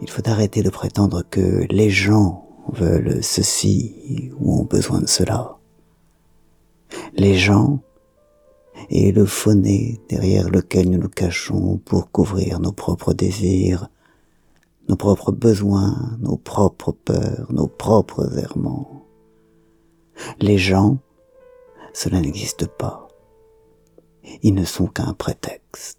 Il faut arrêter de prétendre que les gens veulent ceci ou ont besoin de cela. Les gens et le faux derrière lequel nous nous cachons pour couvrir nos propres désirs, nos propres besoins, nos propres peurs, nos propres errements. Les gens, cela n'existe pas. Ils ne sont qu'un prétexte.